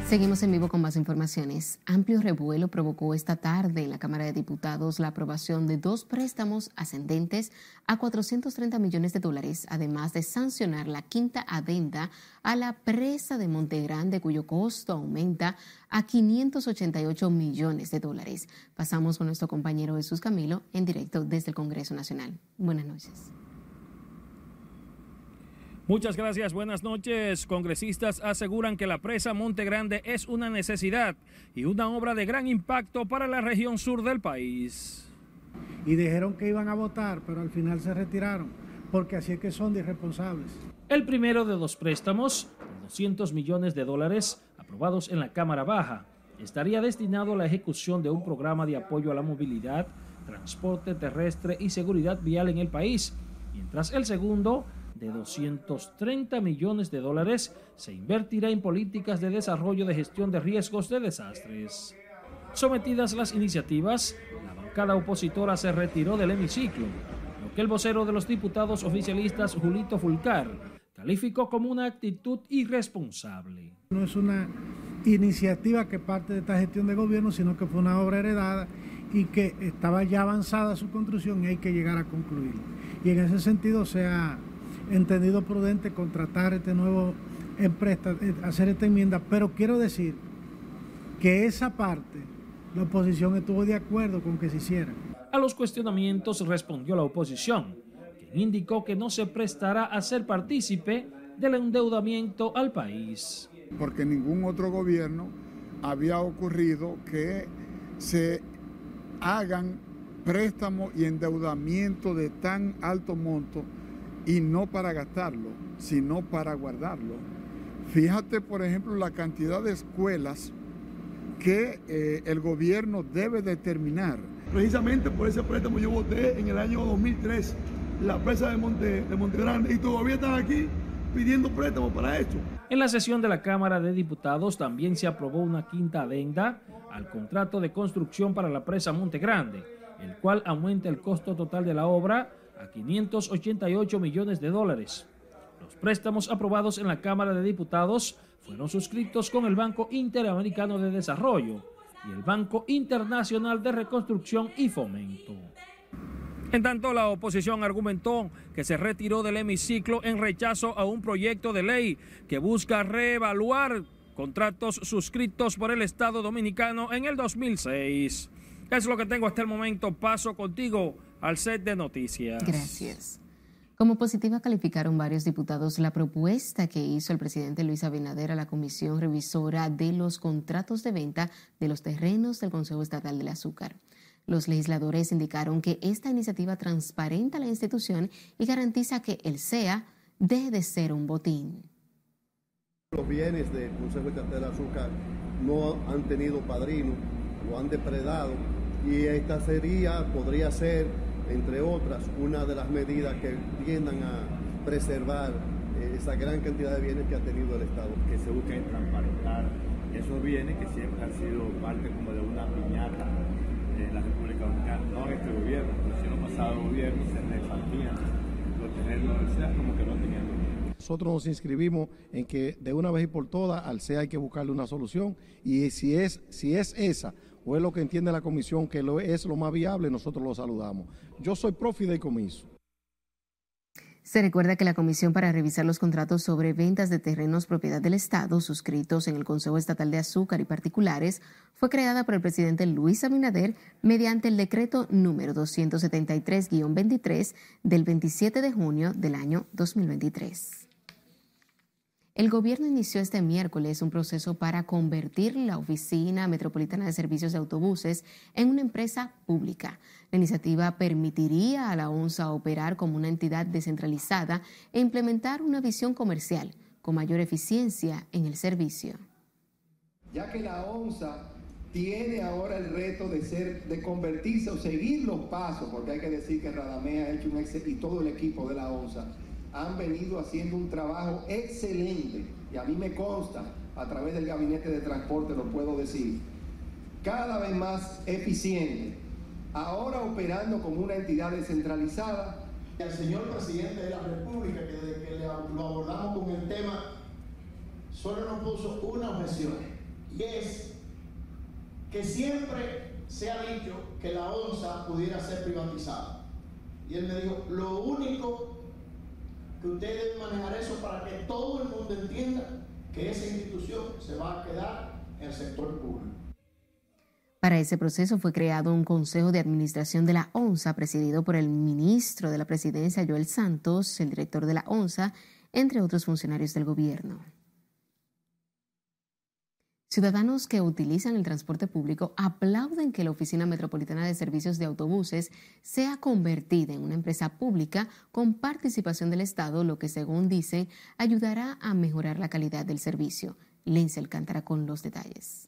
Speaker 2: Seguimos en vivo con más informaciones. Amplio revuelo provocó esta tarde en la Cámara de Diputados la aprobación de dos préstamos ascendentes a 430 millones de dólares, además de sancionar la quinta adenda a la presa de Montegrande, cuyo costo aumenta a 588 millones de dólares. Pasamos con nuestro compañero Jesús Camilo en directo desde el Congreso Nacional. Buenas noches.
Speaker 41: Muchas gracias, buenas noches. Congresistas aseguran que la presa Monte Grande es una necesidad y una obra de gran impacto para la región sur del país.
Speaker 42: Y dijeron que iban a votar, pero al final se retiraron, porque así es que son de irresponsables.
Speaker 41: El primero de dos préstamos, 200 millones de dólares, aprobados en la Cámara Baja, estaría destinado a la ejecución de un programa de apoyo a la movilidad, transporte terrestre y seguridad vial en el país, mientras el segundo de 230 millones de dólares se invertirá en políticas de desarrollo de gestión de riesgos de desastres. Sometidas las iniciativas, la bancada opositora se retiró del hemiciclo, lo que el vocero de los diputados oficialistas, Julito Fulcar, calificó como una actitud irresponsable.
Speaker 42: No es una iniciativa que parte de esta gestión de gobierno, sino que fue una obra heredada y que estaba ya avanzada su construcción y hay que llegar a concluirla. Y en ese sentido se ha entendido prudente contratar este nuevo empresa, eh, hacer esta enmienda, pero quiero decir que esa parte la oposición estuvo de acuerdo con que se hiciera.
Speaker 41: A los cuestionamientos respondió la oposición, quien indicó que no se prestará a ser partícipe del endeudamiento al país.
Speaker 43: Porque ningún otro gobierno había ocurrido que se hagan préstamos y endeudamiento de tan alto monto y no para gastarlo, sino para guardarlo. Fíjate, por ejemplo, la cantidad de escuelas que eh, el gobierno debe determinar.
Speaker 44: Precisamente por ese préstamo yo voté en el año 2003 la presa de Monte, de Monte Grande y todavía están aquí pidiendo préstamo para esto.
Speaker 41: En la sesión de la Cámara de Diputados también se aprobó una quinta adenda al contrato de construcción para la presa Monte Grande, el cual aumenta el costo total de la obra a 588 millones de dólares. Los préstamos aprobados en la Cámara de Diputados fueron suscritos con el Banco Interamericano de Desarrollo y el Banco Internacional de Reconstrucción y Fomento. En tanto, la oposición argumentó que se retiró del hemiciclo en rechazo a un proyecto de ley que busca reevaluar contratos suscritos por el Estado Dominicano en el 2006. Es lo que tengo hasta el momento. Paso contigo al set de noticias.
Speaker 2: Gracias. Como positiva calificaron varios diputados la propuesta que hizo el presidente Luis Abinader a la Comisión Revisora de los Contratos de Venta de los Terrenos del Consejo Estatal del Azúcar. Los legisladores indicaron que esta iniciativa transparenta la institución y garantiza que el SEA deje de ser un botín.
Speaker 45: Los bienes del Consejo Estatal del Azúcar no han tenido padrino, lo han depredado y esta sería, podría ser, entre otras, una de las medidas que tiendan a preservar eh, esa gran cantidad de bienes que ha tenido el Estado.
Speaker 46: Que se busquen transparentar esos bienes que siempre han sido parte como de una piñata en la República Dominicana, no en este gobierno, pero si en los pasados gobiernos se repartían los terrenos del SEA como que no tenían
Speaker 45: nosotros nos inscribimos en que de una vez y por todas al SEA hay que buscarle una solución y si es, si es esa o es lo que entiende la comisión que es lo más viable, nosotros lo saludamos. Yo soy pro fideicomiso.
Speaker 2: Se recuerda que la Comisión para revisar los contratos sobre ventas de terrenos propiedad del Estado suscritos en el Consejo Estatal de Azúcar y particulares fue creada por el presidente Luis Abinader mediante el decreto número 273-23 del 27 de junio del año 2023. El gobierno inició este miércoles un proceso para convertir la Oficina Metropolitana de Servicios de Autobuses en una empresa pública. La iniciativa permitiría a la ONSA operar como una entidad descentralizada e implementar una visión comercial con mayor eficiencia en el servicio.
Speaker 42: Ya que la ONSA tiene ahora el reto de ser, de convertirse o seguir los pasos, porque hay que decir que Radamé ha hecho un y todo el equipo de la ONSA han venido haciendo un trabajo excelente y a mí me consta, a través del gabinete de transporte lo puedo decir, cada vez más eficiente, ahora operando como una entidad descentralizada.
Speaker 47: Al señor presidente de la República, que desde que lo abordamos con el tema, solo nos puso una objeción, y es que siempre se ha dicho que la ONSA pudiera ser privatizada. Y él me dijo, lo único que ustedes deben manejar eso para que todo el mundo entienda que esa institución se va a quedar en el sector público.
Speaker 2: Para ese proceso fue creado un Consejo de Administración de la ONSA presidido por el ministro de la Presidencia, Joel Santos, el director de la ONSA, entre otros funcionarios del gobierno. Ciudadanos que utilizan el transporte público aplauden que la Oficina Metropolitana de Servicios de Autobuses sea convertida en una empresa pública con participación del Estado, lo que según dicen ayudará a mejorar la calidad del servicio. Lince Alcántara con los detalles.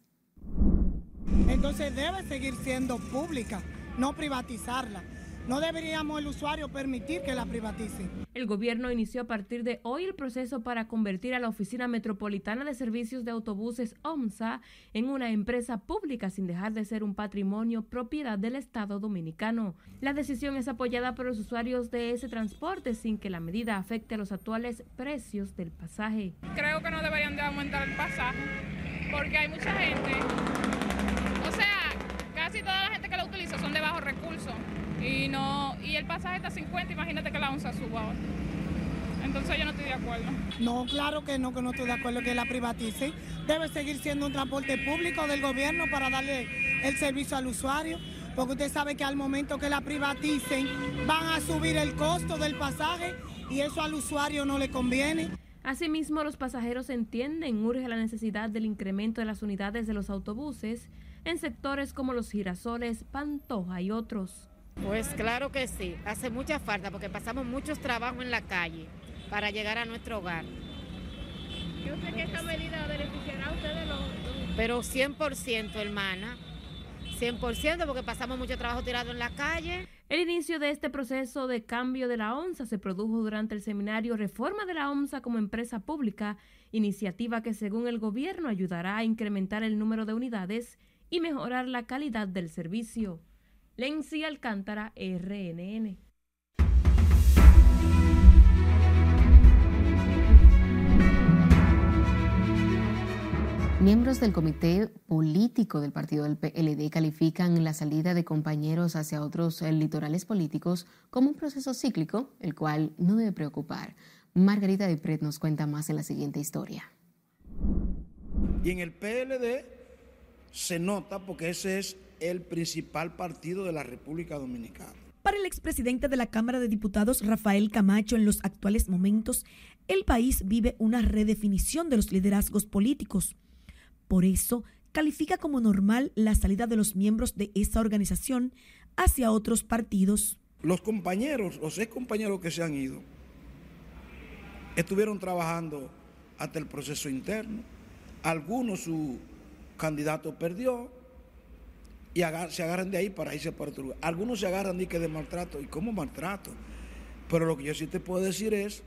Speaker 48: Entonces debe seguir siendo pública, no privatizarla no deberíamos el usuario permitir que la privatice.
Speaker 3: El gobierno inició a partir de hoy el proceso para convertir a la Oficina Metropolitana de Servicios de Autobuses OMSA en una empresa pública sin dejar de ser un patrimonio propiedad del Estado dominicano. La decisión es apoyada por los usuarios de ese transporte sin que la medida afecte a los actuales precios del pasaje.
Speaker 49: Creo que no deberían de aumentar el pasaje porque hay mucha gente, utiliza son de bajos recursos y no y el pasaje está a 50, imagínate que la onza suba ahora. Entonces yo no estoy de acuerdo.
Speaker 48: No, claro que no, que no estoy de acuerdo que la privaticen. Debe seguir siendo un transporte público del gobierno para darle el servicio al usuario, porque usted sabe que al momento que la privaticen van a subir el costo del pasaje y eso al usuario no le conviene.
Speaker 3: Asimismo, los pasajeros entienden, urge la necesidad del incremento de las unidades de los autobuses en sectores como los girasoles, Pantoja y otros.
Speaker 50: Pues claro que sí, hace mucha falta porque pasamos muchos trabajos en la calle para llegar a nuestro hogar.
Speaker 49: Yo sé que esta medida beneficiará a ustedes los...
Speaker 50: Pero 100%, hermana. 100% porque pasamos mucho trabajo tirado en la calle.
Speaker 3: El inicio de este proceso de cambio de la ONSA se produjo durante el seminario Reforma de la ONSA como empresa pública, iniciativa que según el gobierno ayudará a incrementar el número de unidades y mejorar la calidad del servicio. Lenzi Alcántara, RNN.
Speaker 2: Miembros del Comité Político del Partido del PLD califican la salida de compañeros hacia otros eh, litorales políticos como un proceso cíclico, el cual no debe preocupar. Margarita Dipret nos cuenta más en la siguiente historia.
Speaker 28: Y en el PLD se nota porque ese es el principal partido de la República Dominicana.
Speaker 50: Para el expresidente de la Cámara de Diputados, Rafael Camacho, en los actuales momentos, el país vive una redefinición de los liderazgos políticos. Por eso, califica como normal la salida de los miembros de esa organización hacia otros partidos.
Speaker 28: Los compañeros, los ex compañeros que se han ido, estuvieron trabajando hasta el proceso interno. Algunos su candidato perdió y se agarran de ahí para irse por otro lugar. Algunos se agarran de que de maltrato. ¿Y cómo maltrato? Pero lo que yo sí te puedo decir es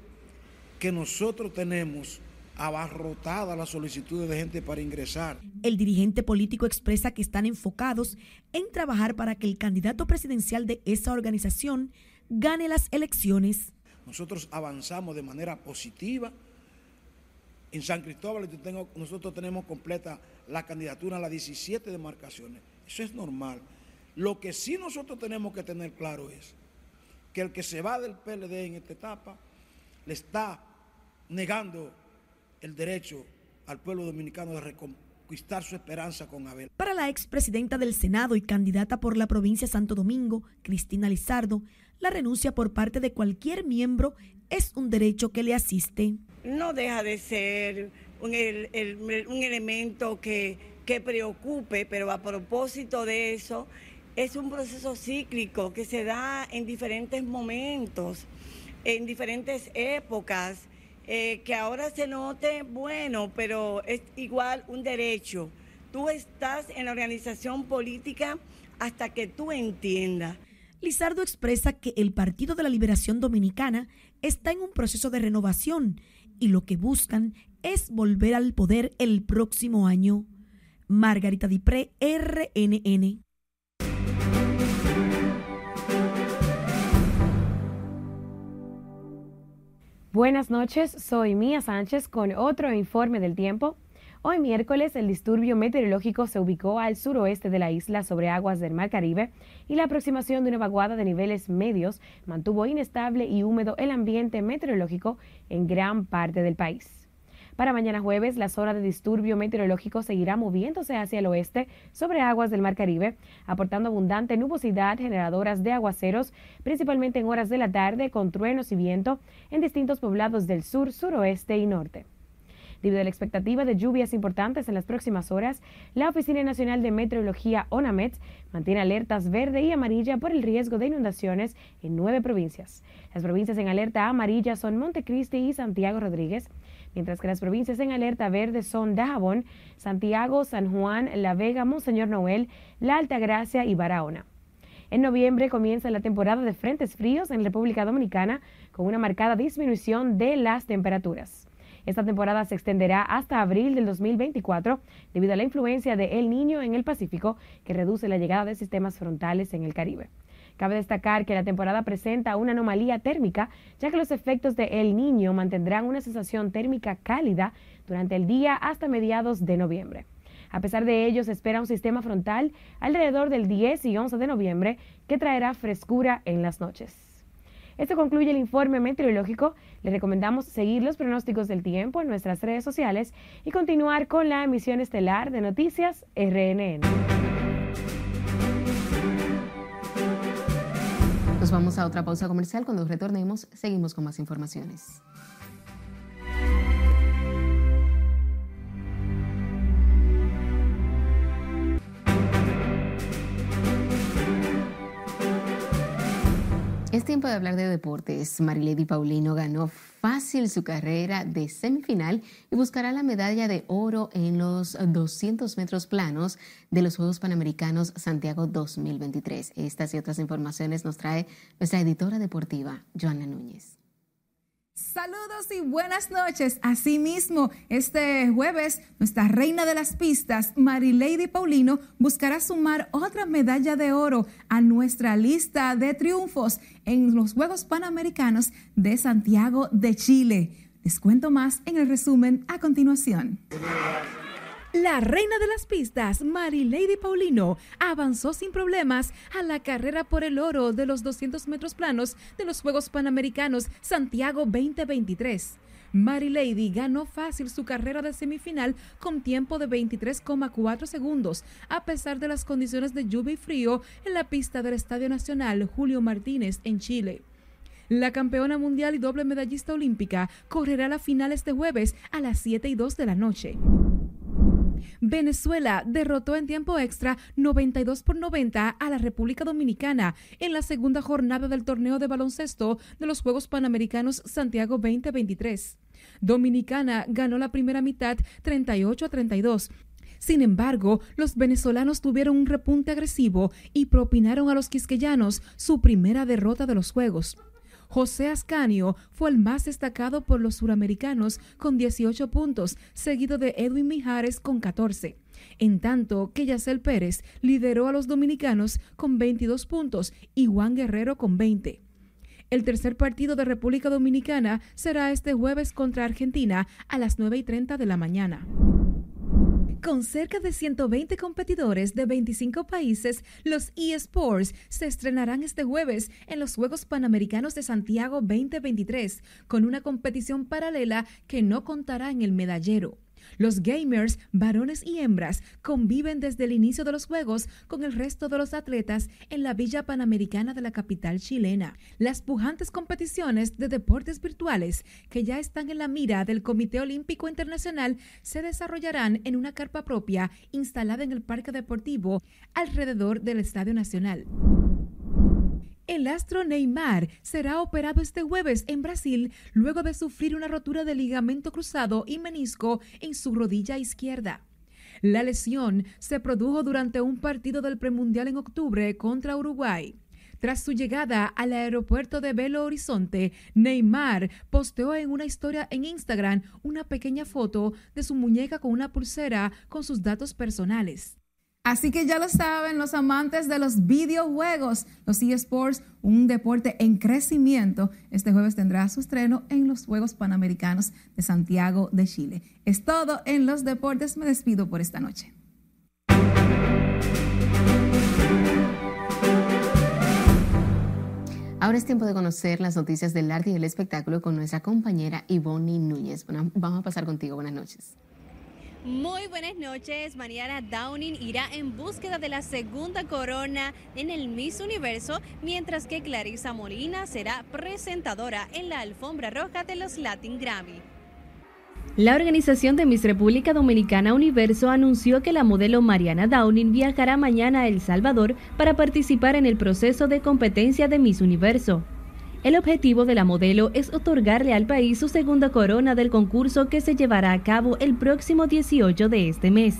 Speaker 28: que nosotros tenemos abarrotada la solicitud de gente para ingresar.
Speaker 50: El dirigente político expresa que están enfocados en trabajar para que el candidato presidencial de esa organización gane las elecciones.
Speaker 28: Nosotros avanzamos de manera positiva. En San Cristóbal nosotros tenemos completa la candidatura a las 17 demarcaciones. Eso es normal. Lo que sí nosotros tenemos que tener claro es que el que se va del PLD en esta etapa le está negando el derecho al pueblo dominicano de reconquistar su esperanza con Abel.
Speaker 50: Para la expresidenta del Senado y candidata por la provincia de Santo Domingo, Cristina Lizardo, la renuncia por parte de cualquier miembro es un derecho que le asiste.
Speaker 51: No deja de ser un, un elemento que, que preocupe, pero a propósito de eso, es un proceso cíclico que se da en diferentes momentos, en diferentes épocas eh, que ahora se note, bueno, pero es igual un derecho. Tú estás en la organización política hasta que tú entiendas.
Speaker 50: Lizardo expresa que el Partido de la Liberación Dominicana está en un proceso de renovación y lo que buscan es volver al poder el próximo año. Margarita Dipré, RNN.
Speaker 48: Buenas noches, soy Mía Sánchez con otro informe del tiempo. Hoy miércoles el disturbio meteorológico se ubicó al suroeste de la isla sobre aguas del Mar Caribe y la aproximación de una vaguada de niveles medios mantuvo inestable y húmedo el ambiente meteorológico en gran parte del país. Para mañana jueves, la zona de disturbio meteorológico seguirá moviéndose hacia el oeste sobre aguas del Mar Caribe, aportando abundante nubosidad generadoras de aguaceros, principalmente en horas de la tarde, con truenos y viento en distintos poblados del sur, suroeste y norte. Debido a la expectativa de lluvias importantes en las próximas horas, la Oficina Nacional de Meteorología, ONAMET, mantiene alertas verde y amarilla por el riesgo de inundaciones en nueve provincias. Las provincias en alerta amarilla son Montecristi y Santiago Rodríguez, mientras que las provincias en alerta verde son Dajabón, Santiago, San Juan, La Vega, Monseñor Noel, La Altagracia y Barahona. En noviembre comienza la temporada de frentes fríos en República Dominicana con una marcada disminución de las temperaturas. Esta temporada se extenderá hasta abril del 2024 debido a la influencia de El Niño en el Pacífico que reduce la llegada de sistemas frontales en el Caribe. Cabe destacar que la temporada presenta una anomalía térmica, ya que los efectos de El Niño mantendrán una sensación térmica cálida durante el día hasta mediados de noviembre. A pesar de ello, se espera un sistema frontal alrededor del 10 y 11 de noviembre que traerá frescura en las noches. Esto concluye el informe meteorológico. Les recomendamos seguir los pronósticos del tiempo en nuestras redes sociales y continuar con la emisión estelar de Noticias RNN.
Speaker 2: Nos vamos a otra pausa comercial. Cuando retornemos, seguimos con más informaciones. Es tiempo de hablar de deportes. Marilady Paulino ganó fácil su carrera de semifinal y buscará la medalla de oro en los 200 metros planos de los Juegos Panamericanos Santiago 2023. Estas y otras informaciones nos trae nuestra editora deportiva, Joana Núñez.
Speaker 52: Saludos y buenas noches. Asimismo, este jueves, nuestra reina de las pistas, Marilady Paulino, buscará sumar otra medalla de oro a nuestra lista de triunfos en los Juegos Panamericanos de Santiago de Chile. Les cuento más en el resumen a continuación. La reina de las pistas, Lady Paulino, avanzó sin problemas a la carrera por el oro de los 200 metros planos de los Juegos Panamericanos Santiago 2023. Lady ganó fácil su carrera de semifinal con tiempo de 23,4 segundos, a pesar de las condiciones de lluvia y frío en la pista del Estadio Nacional Julio Martínez en Chile. La campeona mundial y doble medallista olímpica correrá la final este jueves a las 7 y 2 de la noche. Venezuela derrotó en tiempo extra 92 por 90 a la República Dominicana en la segunda jornada del torneo de baloncesto de los Juegos Panamericanos Santiago 2023. Dominicana ganó la primera mitad 38 a 32. Sin embargo, los venezolanos tuvieron un repunte agresivo y propinaron a los quisqueyanos su primera derrota de los Juegos. José Ascanio fue el más destacado por los suramericanos con 18 puntos, seguido de Edwin Mijares con 14. En tanto que Yacel Pérez lideró a los dominicanos con 22 puntos y Juan Guerrero con 20. El tercer partido de República Dominicana será este jueves contra Argentina a las 9 y 30 de la mañana. Con cerca de 120 competidores de 25 países, los eSports se estrenarán este jueves en los Juegos Panamericanos de Santiago 2023, con una competición paralela que no contará en el medallero. Los gamers, varones y hembras, conviven desde el inicio de los Juegos con el resto de los atletas en la Villa Panamericana de la capital chilena. Las pujantes competiciones de deportes virtuales que ya están en la mira del Comité Olímpico Internacional se desarrollarán en una carpa propia instalada en el Parque Deportivo alrededor del Estadio Nacional. El astro Neymar será operado este jueves en Brasil luego de sufrir una rotura de ligamento cruzado y menisco en su rodilla izquierda. La lesión se produjo durante un partido del premundial en octubre contra Uruguay. Tras su llegada al aeropuerto de Belo Horizonte, Neymar posteó en una historia en Instagram una pequeña foto de su muñeca con una pulsera con sus datos personales.
Speaker 53: Así que ya lo saben los amantes de los videojuegos, los eSports, un deporte en crecimiento. Este jueves tendrá su estreno en los Juegos Panamericanos de Santiago de Chile. Es todo en los deportes. Me despido por esta noche.
Speaker 2: Ahora es tiempo de conocer las noticias del arte y del espectáculo con nuestra compañera Ivonne Núñez. vamos a pasar contigo. Buenas noches.
Speaker 54: Muy buenas noches. Mariana Downing irá en búsqueda de la segunda corona en el Miss Universo, mientras que Clarisa Molina será presentadora en la alfombra roja de los Latin Grammy.
Speaker 55: La organización de Miss República Dominicana Universo anunció que la modelo Mariana Downing viajará mañana a El Salvador para participar en el proceso de competencia de Miss Universo. El objetivo de la modelo es otorgarle al país su segunda corona del concurso que se llevará a cabo el próximo 18 de este mes.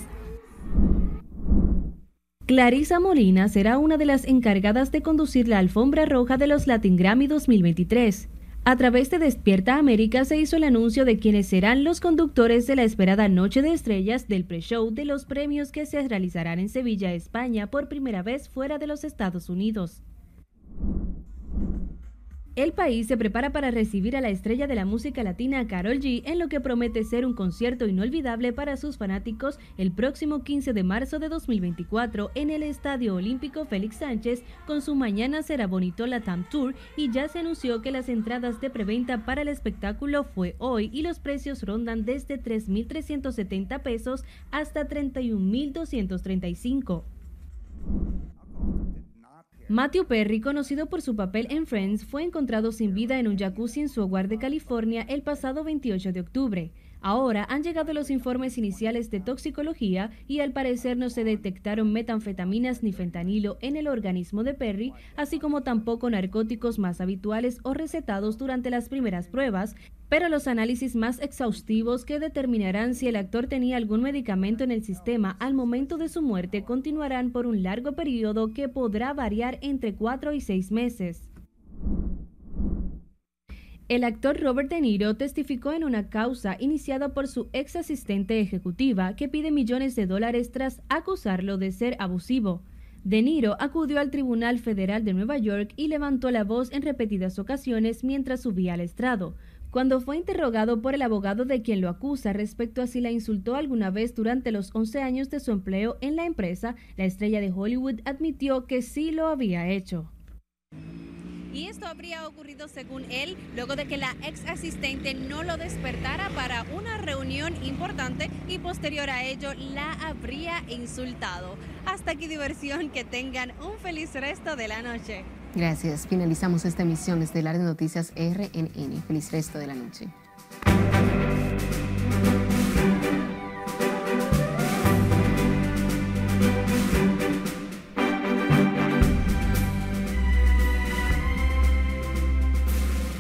Speaker 55: Clarisa Molina será una de las encargadas de conducir la alfombra roja de los Latin Grammy 2023. A través de Despierta América se hizo el anuncio de quienes serán los conductores de la esperada Noche de Estrellas del pre-show de los premios que se realizarán en Sevilla, España, por primera vez fuera de los Estados Unidos. El país se prepara para recibir a la estrella de la música latina Carol G en lo que promete ser un concierto inolvidable para sus fanáticos el próximo 15 de marzo de 2024 en el Estadio Olímpico Félix Sánchez con su Mañana será bonito la Tam Tour y ya se anunció que las entradas de preventa para el espectáculo fue hoy y los precios rondan desde 3.370 pesos hasta 31.235. Matthew Perry, conocido por su papel en Friends, fue encontrado sin vida en un jacuzzi en su hogar de California el pasado 28 de octubre. Ahora han llegado los informes iniciales de toxicología y al parecer no se detectaron metanfetaminas ni fentanilo en el organismo de Perry, así como tampoco narcóticos más habituales o recetados durante las primeras pruebas, pero los análisis más exhaustivos que determinarán si el actor tenía algún medicamento en el sistema al momento de su muerte continuarán por un largo periodo que podrá variar entre 4 y 6 meses. El actor Robert De Niro testificó en una causa iniciada por su ex asistente ejecutiva que pide millones de dólares tras acusarlo de ser abusivo. De Niro acudió al Tribunal Federal de Nueva York y levantó la voz en repetidas ocasiones mientras subía al estrado. Cuando fue interrogado por el abogado de quien lo acusa respecto a si la insultó alguna vez durante los 11 años de su empleo en la empresa, la estrella de Hollywood admitió que sí lo había hecho.
Speaker 49: Y esto habría ocurrido, según él, luego de que la ex asistente no lo despertara para una reunión importante y posterior a ello la habría insultado. Hasta aquí diversión, que tengan un feliz resto de la noche.
Speaker 2: Gracias. Finalizamos esta emisión estelar de Noticias RNN. Feliz resto de la noche.